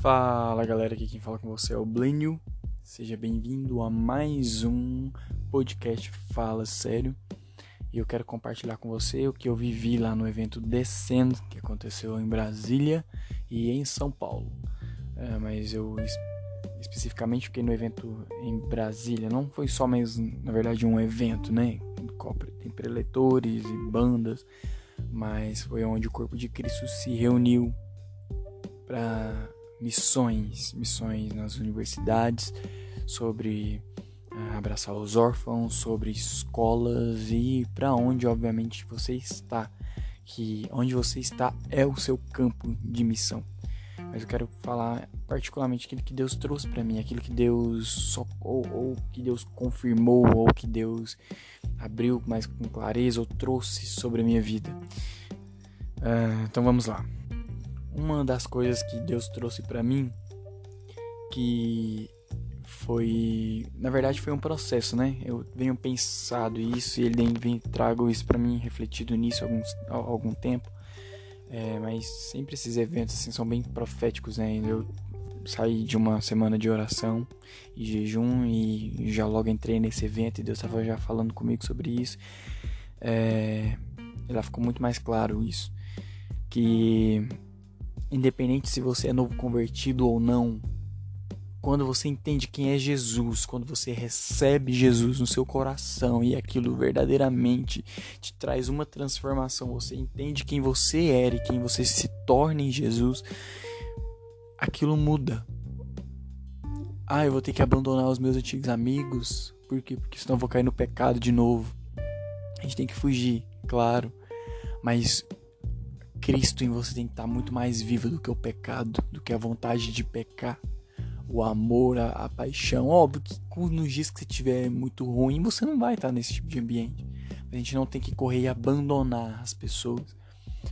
Fala galera, aqui quem fala com você é o Blênio. Seja bem-vindo a mais um podcast Fala Sério. E eu quero compartilhar com você o que eu vivi lá no evento Descendo, que aconteceu em Brasília e em São Paulo. É, mas eu especificamente fiquei no evento em Brasília. Não foi só mais, na verdade, um evento, né? Tem preletores e bandas, mas foi onde o corpo de Cristo se reuniu para missões, missões nas universidades, sobre uh, abraçar os órfãos, sobre escolas e para onde obviamente você está, que onde você está é o seu campo de missão. Mas eu quero falar particularmente aquilo que Deus trouxe para mim, aquilo que Deus ou, ou que Deus confirmou ou que Deus abriu mais com clareza ou trouxe sobre a minha vida. Uh, então vamos lá uma das coisas que Deus trouxe para mim que foi, na verdade foi um processo, né? Eu venho pensado isso e ele vem trago isso para mim refletido nisso há algum, tempo. É, mas sempre esses eventos assim são bem proféticos, né? Eu saí de uma semana de oração e jejum e já logo entrei nesse evento e Deus estava já falando comigo sobre isso. É, ficou muito mais claro isso que independente se você é novo convertido ou não, quando você entende quem é Jesus, quando você recebe Jesus no seu coração e aquilo verdadeiramente te traz uma transformação, você entende quem você era e quem você se torna em Jesus, aquilo muda. Ah, eu vou ter que abandonar os meus antigos amigos, por quê? Porque senão eu vou cair no pecado de novo. A gente tem que fugir, claro, mas Cristo em você tem que estar muito mais vivo do que o pecado, do que a vontade de pecar, o amor, a, a paixão. Óbvio que nos dias que você estiver muito ruim, você não vai estar nesse tipo de ambiente. A gente não tem que correr e abandonar as pessoas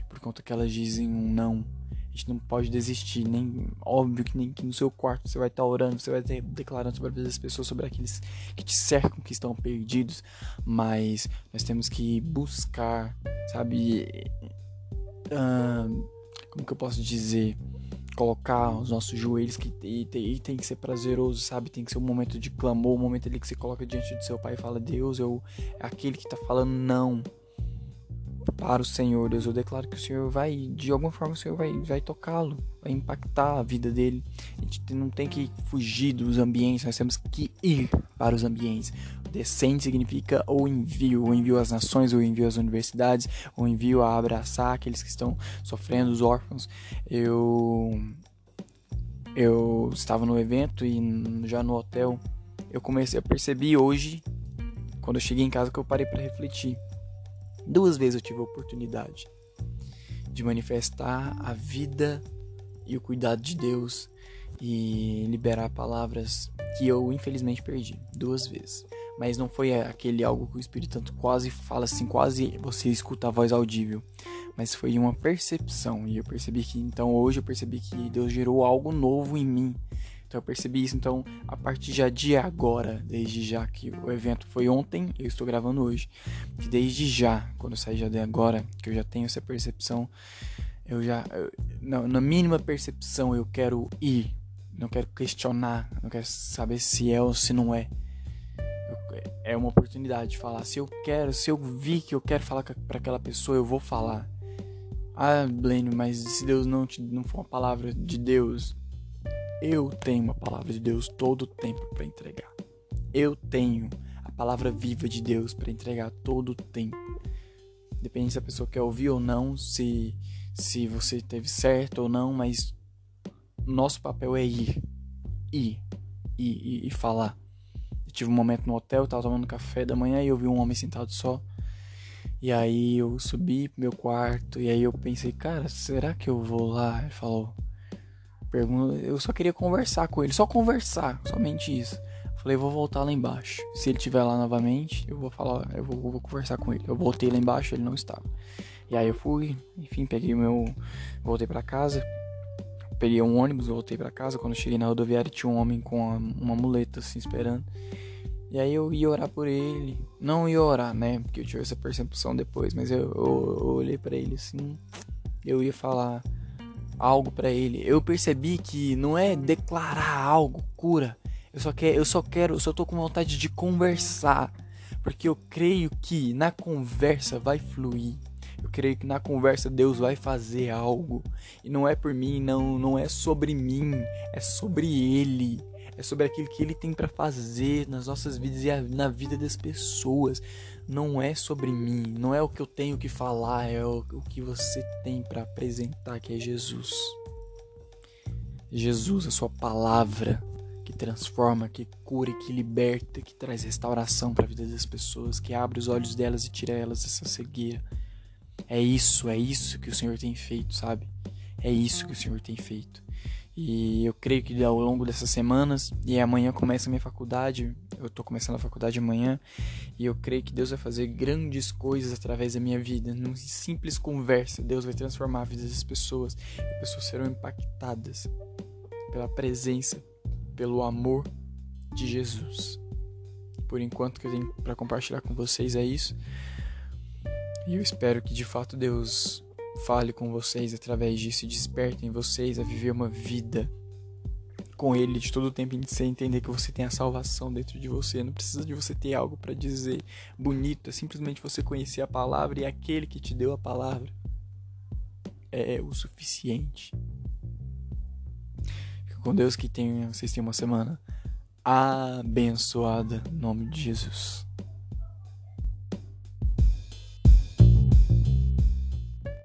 por conta que elas dizem um não. A gente não pode desistir, nem óbvio que nem que no seu quarto você vai estar orando, você vai estar declarando sobre as pessoas, sobre aqueles que te cercam, que estão perdidos, mas nós temos que buscar, sabe, como que eu posso dizer? Colocar os nossos joelhos que e, e, tem que ser prazeroso, sabe? Tem que ser um momento de clamor, um momento ali que você coloca diante do seu pai e fala: Deus, eu é aquele que tá falando não para o Senhor. Deus, eu declaro que o Senhor vai, de alguma forma, o Senhor vai, vai tocá-lo, vai impactar a vida dele. A gente não tem que fugir dos ambientes, nós temos que ir para os ambientes. Descende significa o envio, o envio às nações, o envio às universidades, o envio a abraçar aqueles que estão sofrendo, os órfãos. Eu eu estava no evento e já no hotel eu comecei a perceber hoje, quando eu cheguei em casa, que eu parei para refletir. Duas vezes eu tive a oportunidade de manifestar a vida e o cuidado de Deus e liberar palavras que eu infelizmente perdi duas vezes mas não foi aquele algo que o Espírito Santo quase fala assim, quase você escuta a voz audível, mas foi uma percepção e eu percebi que então hoje eu percebi que Deus gerou algo novo em mim. Então eu percebi isso, então a partir já de agora, desde já que o evento foi ontem, eu estou gravando hoje, que desde já, quando eu sair já de agora, que eu já tenho essa percepção, eu já eu, na, na mínima percepção eu quero ir, não quero questionar, não quero saber se é ou se não é é uma oportunidade de falar. Se eu quero, se eu vi que eu quero falar para aquela pessoa, eu vou falar. Ah, Blênio, mas se Deus não te não for uma palavra de Deus, eu tenho uma palavra de Deus todo o tempo para entregar. Eu tenho a palavra viva de Deus para entregar todo o tempo. Depende se a pessoa quer ouvir ou não, se se você teve certo ou não, mas nosso papel é ir, ir, ir, ir e falar tive um momento no hotel, tava tomando café da manhã e eu vi um homem sentado só. E aí eu subi pro meu quarto e aí eu pensei, cara, será que eu vou lá? Ele falou, eu só queria conversar com ele, só conversar, somente isso. Falei, vou voltar lá embaixo. Se ele estiver lá novamente, eu vou falar, eu vou, vou, conversar com ele. Eu voltei lá embaixo, ele não estava. E aí eu fui, enfim, peguei meu, voltei para casa, peguei um ônibus, voltei para casa. Quando cheguei na rodoviária tinha um homem com uma, uma muleta assim esperando. E aí eu ia orar por ele. Não ia orar, né? Porque eu tive essa percepção depois. Mas eu, eu, eu olhei para ele assim. Eu ia falar: algo para ele. Eu percebi que não é declarar algo cura. Eu só quero, eu só quero, eu só tô com vontade de conversar, porque eu creio que na conversa vai fluir. Eu creio que na conversa Deus vai fazer algo. E não é por mim, não, não é sobre mim, é sobre ele. É sobre aquilo que ele tem para fazer nas nossas vidas e na vida das pessoas. Não é sobre mim, não é o que eu tenho que falar, é o, que você tem para apresentar, que é Jesus. Jesus, a sua palavra que transforma, que cura, que liberta, que traz restauração para a vida das pessoas, que abre os olhos delas e tira elas dessa cegueira. É isso, é isso que o Senhor tem feito, sabe? É isso que o Senhor tem feito. E eu creio que ao longo dessas semanas, e amanhã começa a minha faculdade, eu tô começando a faculdade amanhã, e eu creio que Deus vai fazer grandes coisas através da minha vida. Numa simples conversa, Deus vai transformar a vida das pessoas, as pessoas serão impactadas pela presença, pelo amor de Jesus. Por enquanto que eu tenho para compartilhar com vocês é isso. E eu espero que de fato Deus fale com vocês através disso e desperte vocês a viver uma vida com Ele de todo o tempo em você entender que você tem a salvação dentro de você. Não precisa de você ter algo para dizer bonito, é simplesmente você conhecer a palavra e aquele que te deu a palavra é o suficiente. Fico com Deus que tenha, vocês tenham uma semana abençoada em nome de Jesus.